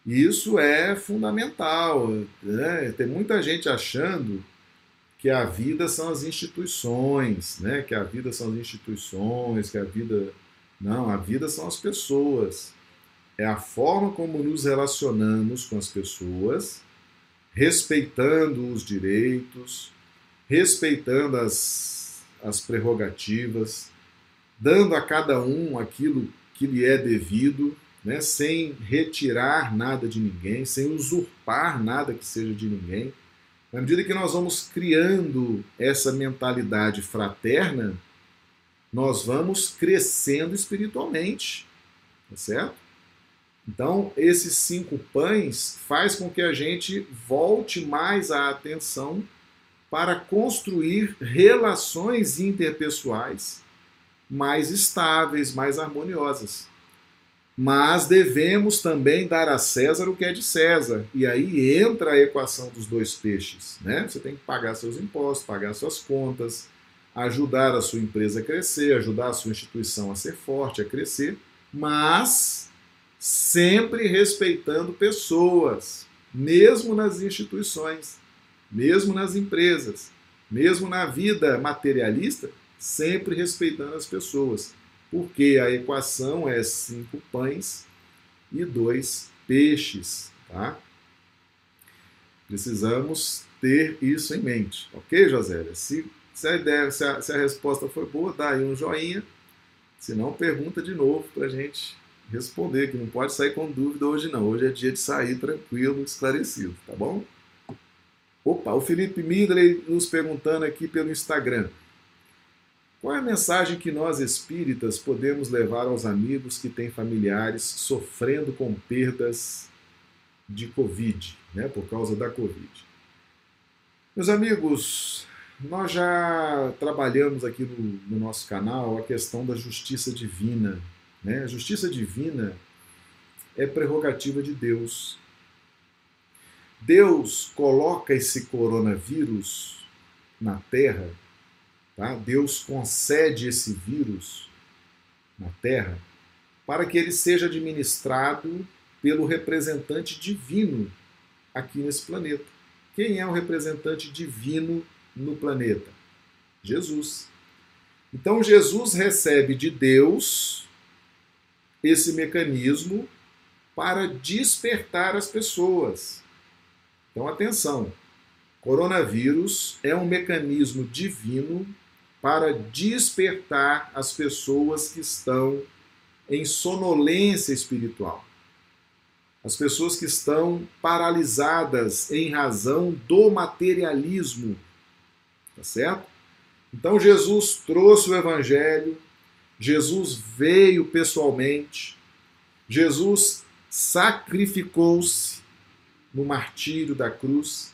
Isso é fundamental. Né? Tem muita gente achando que a vida são as instituições, né? Que a vida são as instituições, que a vida não, a vida são as pessoas. É a forma como nos relacionamos com as pessoas, respeitando os direitos, respeitando as, as prerrogativas, dando a cada um aquilo que lhe é devido, né? sem retirar nada de ninguém, sem usurpar nada que seja de ninguém na medida que nós vamos criando essa mentalidade fraterna, nós vamos crescendo espiritualmente, tá certo? Então, esses cinco pães faz com que a gente volte mais a atenção para construir relações interpessoais mais estáveis, mais harmoniosas. Mas devemos também dar a César o que é de César. E aí entra a equação dos dois peixes. Né? Você tem que pagar seus impostos, pagar suas contas, ajudar a sua empresa a crescer, ajudar a sua instituição a ser forte, a crescer, mas sempre respeitando pessoas, mesmo nas instituições, mesmo nas empresas, mesmo na vida materialista, sempre respeitando as pessoas porque a equação é cinco pães e dois peixes. Tá? Precisamos ter isso em mente, ok, Josélia? Se, se, a ideia, se, a, se a resposta foi boa, dá aí um joinha. Se não, pergunta de novo para a gente responder, que não pode sair com dúvida hoje não. Hoje é dia de sair tranquilo, esclarecido, tá bom? Opa, o Felipe Midley nos perguntando aqui pelo Instagram. Qual é a mensagem que nós espíritas podemos levar aos amigos que têm familiares sofrendo com perdas de Covid, né, por causa da Covid? Meus amigos, nós já trabalhamos aqui no, no nosso canal a questão da justiça divina. Né? A justiça divina é prerrogativa de Deus. Deus coloca esse coronavírus na Terra Tá? Deus concede esse vírus na Terra para que ele seja administrado pelo representante divino aqui nesse planeta. Quem é o representante divino no planeta? Jesus. Então Jesus recebe de Deus esse mecanismo para despertar as pessoas. Então atenção, coronavírus é um mecanismo divino para despertar as pessoas que estão em sonolência espiritual. As pessoas que estão paralisadas em razão do materialismo. Tá certo? Então Jesus trouxe o evangelho, Jesus veio pessoalmente, Jesus sacrificou-se no martírio da cruz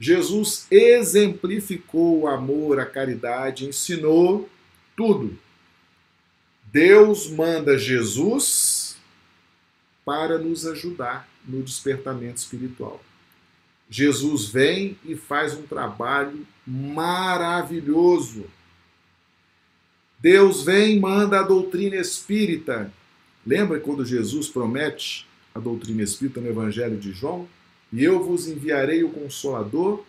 Jesus exemplificou o amor, a caridade, ensinou tudo. Deus manda Jesus para nos ajudar no despertamento espiritual. Jesus vem e faz um trabalho maravilhoso. Deus vem e manda a doutrina espírita. Lembra quando Jesus promete a doutrina espírita no Evangelho de João? E eu vos enviarei o Consolador,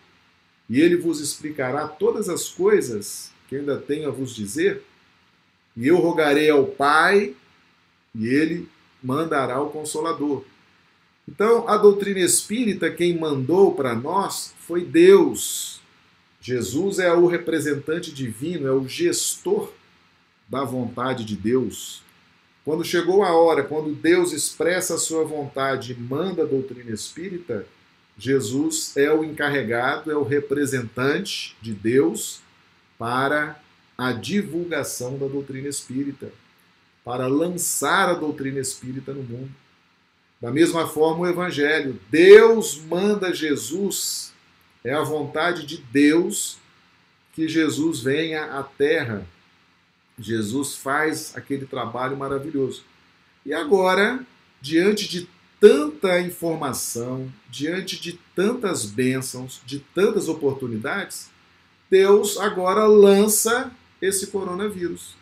e ele vos explicará todas as coisas que ainda tenho a vos dizer. E eu rogarei ao Pai, e ele mandará o Consolador. Então, a doutrina espírita, quem mandou para nós foi Deus. Jesus é o representante divino, é o gestor da vontade de Deus. Quando chegou a hora, quando Deus expressa a sua vontade e manda a doutrina espírita, Jesus é o encarregado, é o representante de Deus para a divulgação da doutrina espírita, para lançar a doutrina espírita no mundo. Da mesma forma, o Evangelho. Deus manda Jesus, é a vontade de Deus que Jesus venha à Terra. Jesus faz aquele trabalho maravilhoso. E agora, diante de tanta informação, diante de tantas bênçãos, de tantas oportunidades, Deus agora lança esse coronavírus.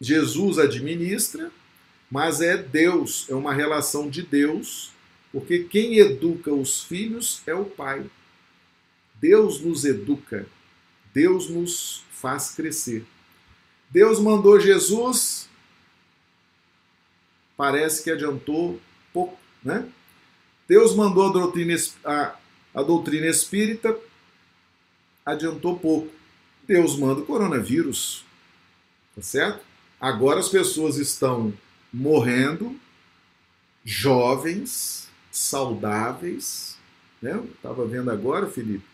Jesus administra, mas é Deus, é uma relação de Deus, porque quem educa os filhos é o Pai. Deus nos educa, Deus nos faz crescer. Deus mandou Jesus, parece que adiantou pouco, né? Deus mandou a doutrina, a, a doutrina espírita, adiantou pouco. Deus manda o coronavírus, tá certo? Agora as pessoas estão morrendo, jovens, saudáveis, né? Estava vendo agora, Felipe,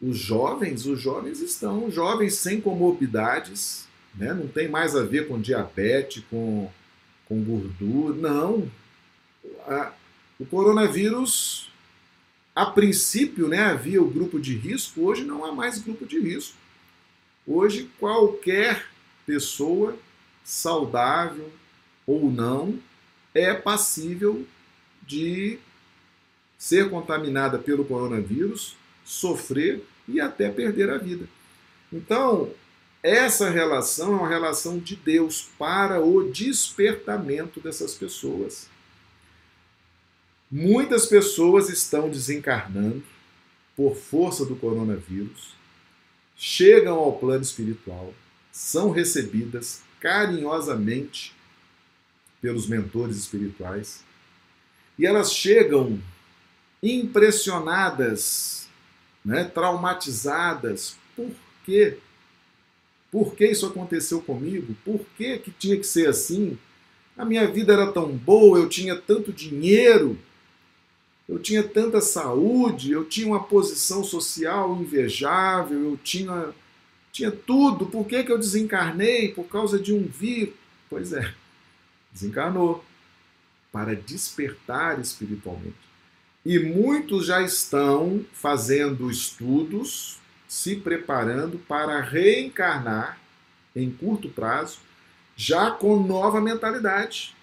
os jovens, os jovens estão jovens sem comorbidades, né? Não tem mais a ver com diabetes, com, com gordura, não. A, o coronavírus, a princípio, né, havia o grupo de risco, hoje não há mais grupo de risco. Hoje, qualquer pessoa saudável ou não é passível de ser contaminada pelo coronavírus, sofrer e até perder a vida. Então, essa relação é uma relação de Deus para o despertamento dessas pessoas. Muitas pessoas estão desencarnando por força do coronavírus chegam ao plano espiritual, são recebidas carinhosamente pelos mentores espirituais e elas chegam impressionadas, né, traumatizadas. Por quê? Por que isso aconteceu comigo? Por que, que tinha que ser assim? A minha vida era tão boa, eu tinha tanto dinheiro, eu tinha tanta saúde, eu tinha uma posição social invejável, eu tinha, tinha tudo. Por que, que eu desencarnei? Por causa de um vírus. Pois é, desencarnou para despertar espiritualmente. E muitos já estão fazendo estudos, se preparando para reencarnar em curto prazo, já com nova mentalidade,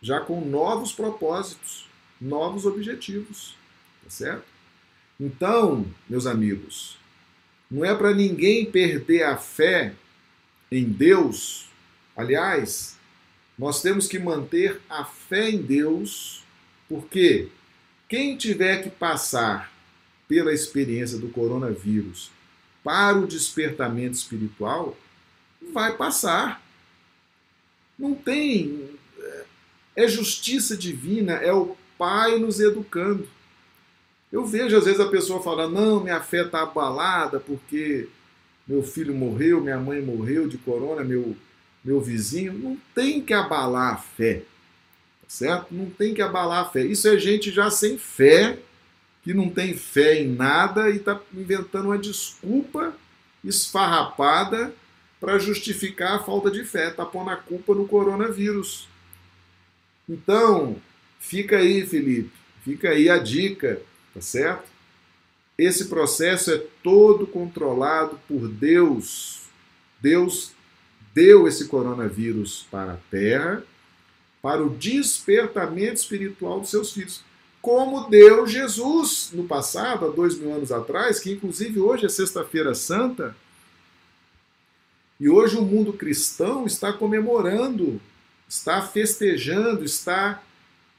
já com novos propósitos novos objetivos. Tá certo? Então, meus amigos, não é para ninguém perder a fé em Deus. Aliás, nós temos que manter a fé em Deus, porque quem tiver que passar pela experiência do coronavírus para o despertamento espiritual, vai passar. Não tem. É justiça divina, é o Pai nos educando. Eu vejo às vezes a pessoa falar: não, minha fé está abalada porque meu filho morreu, minha mãe morreu de corona, meu, meu vizinho. Não tem que abalar a fé, certo? Não tem que abalar a fé. Isso é gente já sem fé, que não tem fé em nada e está inventando uma desculpa esfarrapada para justificar a falta de fé, está pondo a culpa no coronavírus. Então, Fica aí, Felipe, fica aí a dica, tá certo? Esse processo é todo controlado por Deus. Deus deu esse coronavírus para a Terra, para o despertamento espiritual dos seus filhos. Como deu Jesus no passado, há dois mil anos atrás, que inclusive hoje é Sexta-feira Santa, e hoje o mundo cristão está comemorando, está festejando, está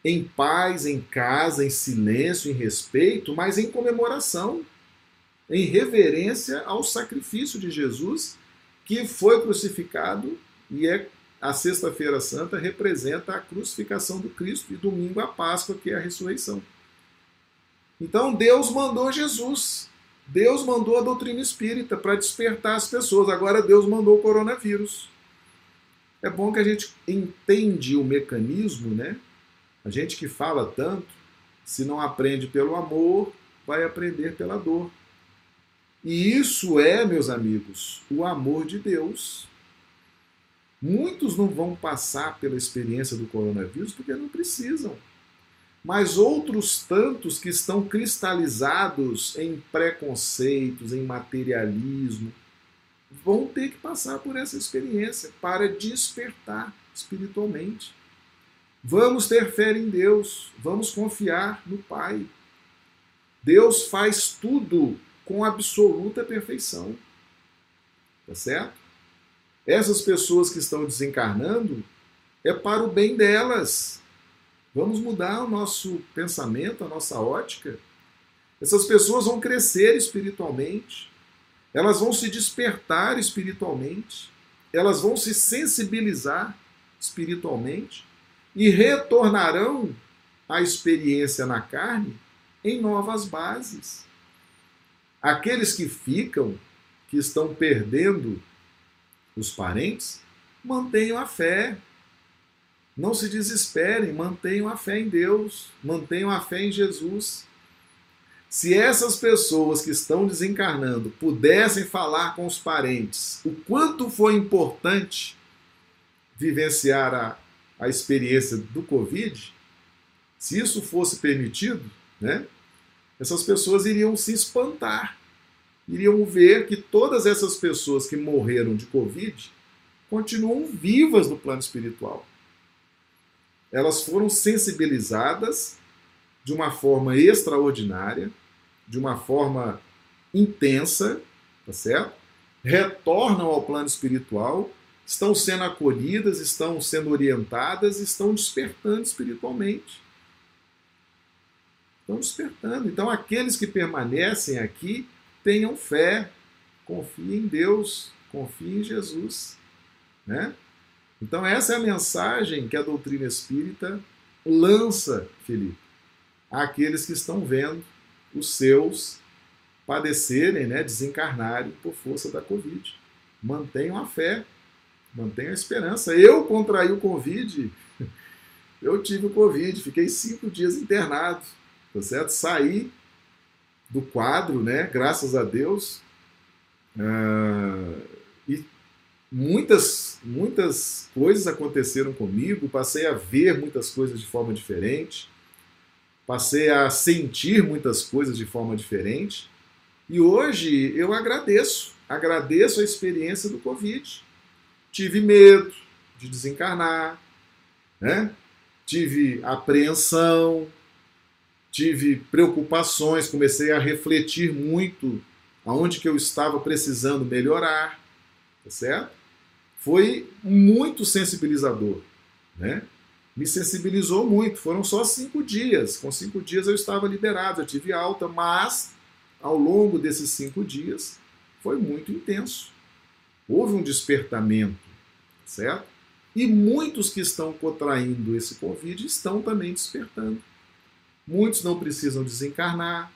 em paz, em casa, em silêncio, em respeito, mas em comemoração, em reverência ao sacrifício de Jesus, que foi crucificado e é a Sexta-feira Santa representa a crucificação do Cristo e domingo a Páscoa, que é a ressurreição. Então Deus mandou Jesus. Deus mandou a doutrina espírita para despertar as pessoas. Agora Deus mandou o coronavírus. É bom que a gente entende o mecanismo, né? A gente que fala tanto, Se não aprende pelo amor, vai aprender pela dor. E isso é, meus amigos, o amor de Deus. Muitos não vão passar pela experiência do coronavírus porque não precisam. Mas outros tantos que estão cristalizados em preconceitos, em materialismo, vão ter que passar por essa experiência para despertar espiritualmente. Vamos ter fé em Deus, vamos confiar no Pai. Deus faz tudo com absoluta perfeição. Tá certo? Essas pessoas que estão desencarnando é para o bem delas. Vamos mudar o nosso pensamento, a nossa ótica. Essas pessoas vão crescer espiritualmente, elas vão se despertar espiritualmente, elas vão se sensibilizar espiritualmente e retornarão à experiência na carne em novas bases. Aqueles que ficam, que estão perdendo os parentes, mantenham a fé. Não se desesperem, mantenham a fé em Deus, mantenham a fé em Jesus. Se essas pessoas que estão desencarnando pudessem falar com os parentes o quanto foi importante vivenciar a, a experiência do Covid, se isso fosse permitido, né, essas pessoas iriam se espantar, iriam ver que todas essas pessoas que morreram de Covid continuam vivas no plano espiritual. Elas foram sensibilizadas de uma forma extraordinária, de uma forma intensa, tá certo? Retornam ao plano espiritual estão sendo acolhidas, estão sendo orientadas, estão despertando espiritualmente. Estão despertando. Então, aqueles que permanecem aqui, tenham fé, confiem em Deus, confiem em Jesus. Né? Então, essa é a mensagem que a doutrina espírita lança, Felipe, àqueles que estão vendo os seus padecerem, né, desencarnarem por força da Covid. Mantenham a fé, Mantenha a esperança. Eu contraí o Covid. Eu tive o Covid, fiquei cinco dias internado, tá certo? Saí do quadro, né? Graças a Deus. Uh, e muitas, muitas coisas aconteceram comigo. Passei a ver muitas coisas de forma diferente. Passei a sentir muitas coisas de forma diferente. E hoje eu agradeço, agradeço a experiência do Covid tive medo de desencarnar, né? tive apreensão, tive preocupações, comecei a refletir muito aonde que eu estava precisando melhorar, tá certo? Foi muito sensibilizador, né? Me sensibilizou muito. Foram só cinco dias. Com cinco dias eu estava liberado, eu tive alta, mas ao longo desses cinco dias foi muito intenso. Houve um despertamento, certo? E muitos que estão contraindo esse Covid estão também despertando. Muitos não precisam desencarnar,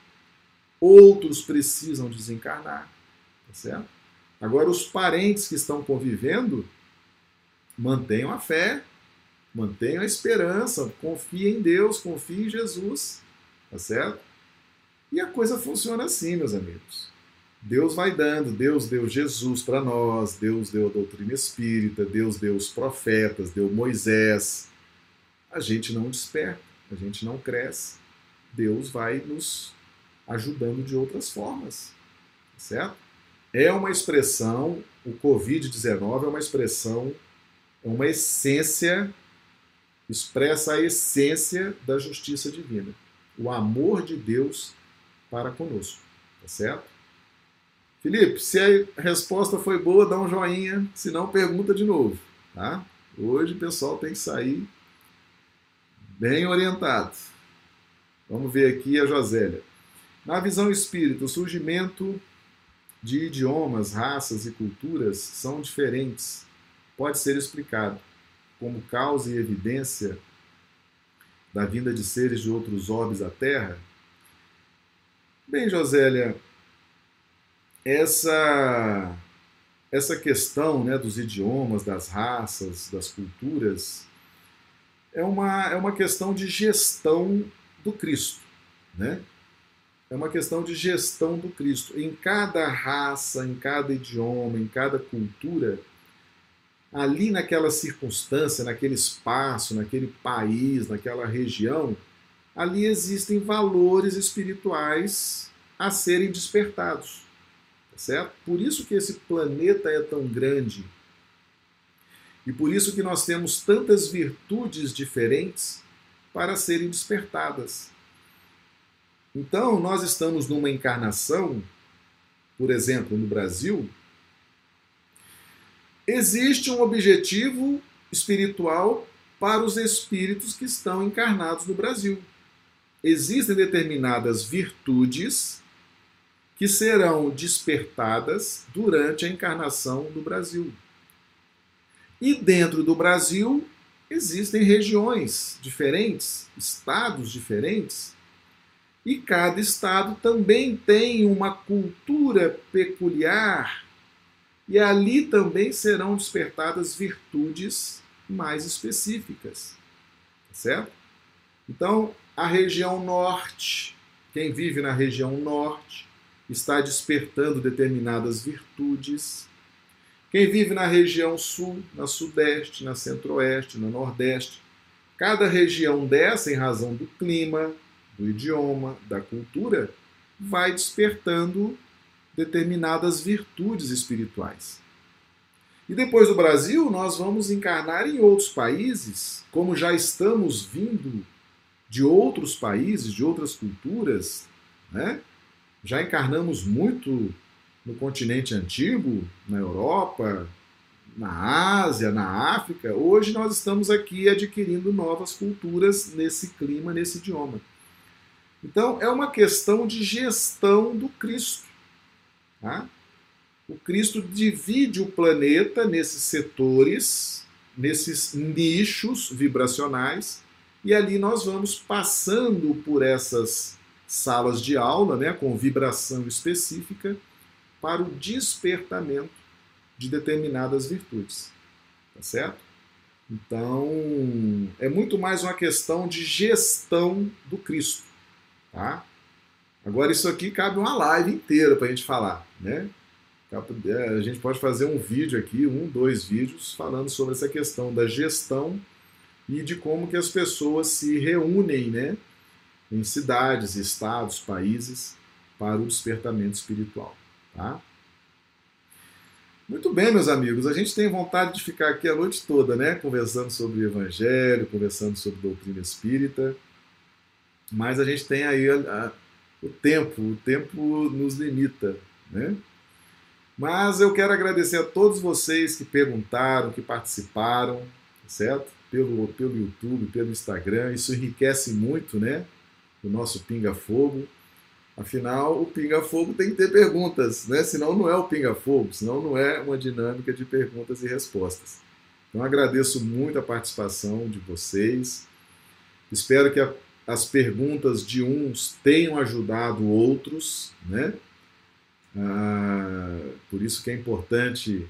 outros precisam desencarnar, tá certo? Agora, os parentes que estão convivendo, mantenham a fé, mantenham a esperança, confiem em Deus, confiem em Jesus, tá certo? E a coisa funciona assim, meus amigos. Deus vai dando, Deus deu Jesus para nós, Deus deu a doutrina espírita, Deus deu os profetas, deu Moisés. A gente não desperta, a gente não cresce. Deus vai nos ajudando de outras formas, certo? É uma expressão, o Covid-19 é uma expressão, é uma essência, expressa a essência da justiça divina, o amor de Deus para conosco, tá certo? Felipe, se a resposta foi boa, dá um joinha, se não, pergunta de novo. Tá? Hoje o pessoal tem que sair bem orientado. Vamos ver aqui a Josélia. Na visão espírita, o surgimento de idiomas, raças e culturas são diferentes. Pode ser explicado como causa e evidência da vinda de seres de outros orbes à Terra? Bem, Josélia, essa essa questão né, dos idiomas, das raças, das culturas, é uma, é uma questão de gestão do Cristo, né? É uma questão de gestão do Cristo. Em cada raça, em cada idioma, em cada cultura, ali naquela circunstância, naquele espaço, naquele país, naquela região, ali existem valores espirituais a serem despertados. Tá certo? Por isso que esse planeta é tão grande. E por isso que nós temos tantas virtudes diferentes para serem despertadas. Então, nós estamos numa encarnação, por exemplo, no Brasil, existe um objetivo espiritual para os espíritos que estão encarnados no Brasil. Existem determinadas virtudes que serão despertadas durante a encarnação do Brasil. E dentro do Brasil existem regiões diferentes, estados diferentes, e cada estado também tem uma cultura peculiar e ali também serão despertadas virtudes mais específicas. Tá certo? Então, a região norte, quem vive na região norte, está despertando determinadas virtudes. Quem vive na região sul, na sudeste, na centro-oeste, na nordeste, cada região dessa, em razão do clima, do idioma, da cultura, vai despertando determinadas virtudes espirituais. E depois do Brasil, nós vamos encarnar em outros países, como já estamos vindo de outros países, de outras culturas, né? Já encarnamos muito no continente antigo, na Europa, na Ásia, na África. Hoje nós estamos aqui adquirindo novas culturas nesse clima, nesse idioma. Então é uma questão de gestão do Cristo. Tá? O Cristo divide o planeta nesses setores, nesses nichos vibracionais, e ali nós vamos passando por essas salas de aula, né, com vibração específica, para o despertamento de determinadas virtudes. Tá certo? Então, é muito mais uma questão de gestão do Cristo. Tá? Agora, isso aqui cabe uma live inteira para a gente falar. Né? É, a gente pode fazer um vídeo aqui, um, dois vídeos, falando sobre essa questão da gestão e de como que as pessoas se reúnem né, em cidades, estados, países para o despertamento espiritual. Tá? Muito bem, meus amigos, a gente tem vontade de ficar aqui a noite toda, né? Conversando sobre o Evangelho, conversando sobre doutrina espírita, mas a gente tem aí a, a, o tempo, o tempo nos limita, né? Mas eu quero agradecer a todos vocês que perguntaram, que participaram, certo? Pelo, pelo YouTube, pelo Instagram, isso enriquece muito, né? O nosso Pinga Fogo. Afinal, o Pinga Fogo tem que ter perguntas, né? Senão não é o Pinga Fogo, senão não é uma dinâmica de perguntas e respostas. Então agradeço muito a participação de vocês. Espero que a as perguntas de uns tenham ajudado outros, né? Ah, por isso que é importante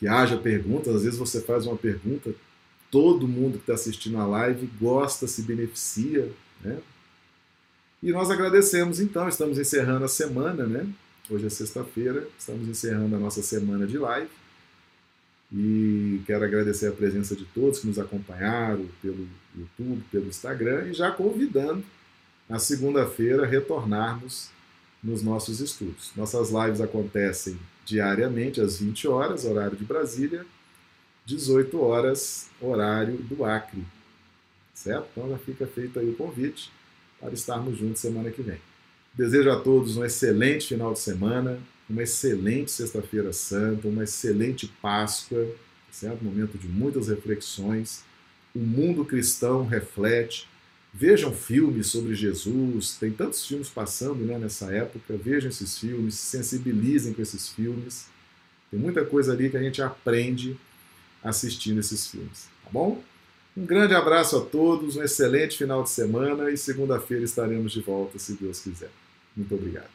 que haja perguntas. Às vezes você faz uma pergunta, todo mundo que está assistindo a live gosta, se beneficia, né? E nós agradecemos então, estamos encerrando a semana, né? Hoje é sexta-feira, estamos encerrando a nossa semana de live. E quero agradecer a presença de todos que nos acompanharam pelo YouTube, pelo Instagram e já convidando na segunda-feira retornarmos nos nossos estudos. Nossas lives acontecem diariamente às 20 horas, horário de Brasília, 18 horas, horário do Acre. Certo? Então já fica feito aí o convite para estarmos juntos semana que vem. Desejo a todos um excelente final de semana, uma excelente Sexta-feira Santa, uma excelente Páscoa, certo? Momento de muitas reflexões. O mundo cristão reflete. Vejam filmes sobre Jesus, tem tantos filmes passando né, nessa época. Vejam esses filmes, se sensibilizem com esses filmes. Tem muita coisa ali que a gente aprende assistindo esses filmes, tá bom? Um grande abraço a todos, um excelente final de semana e segunda-feira estaremos de volta, se Deus quiser. Muito obrigado.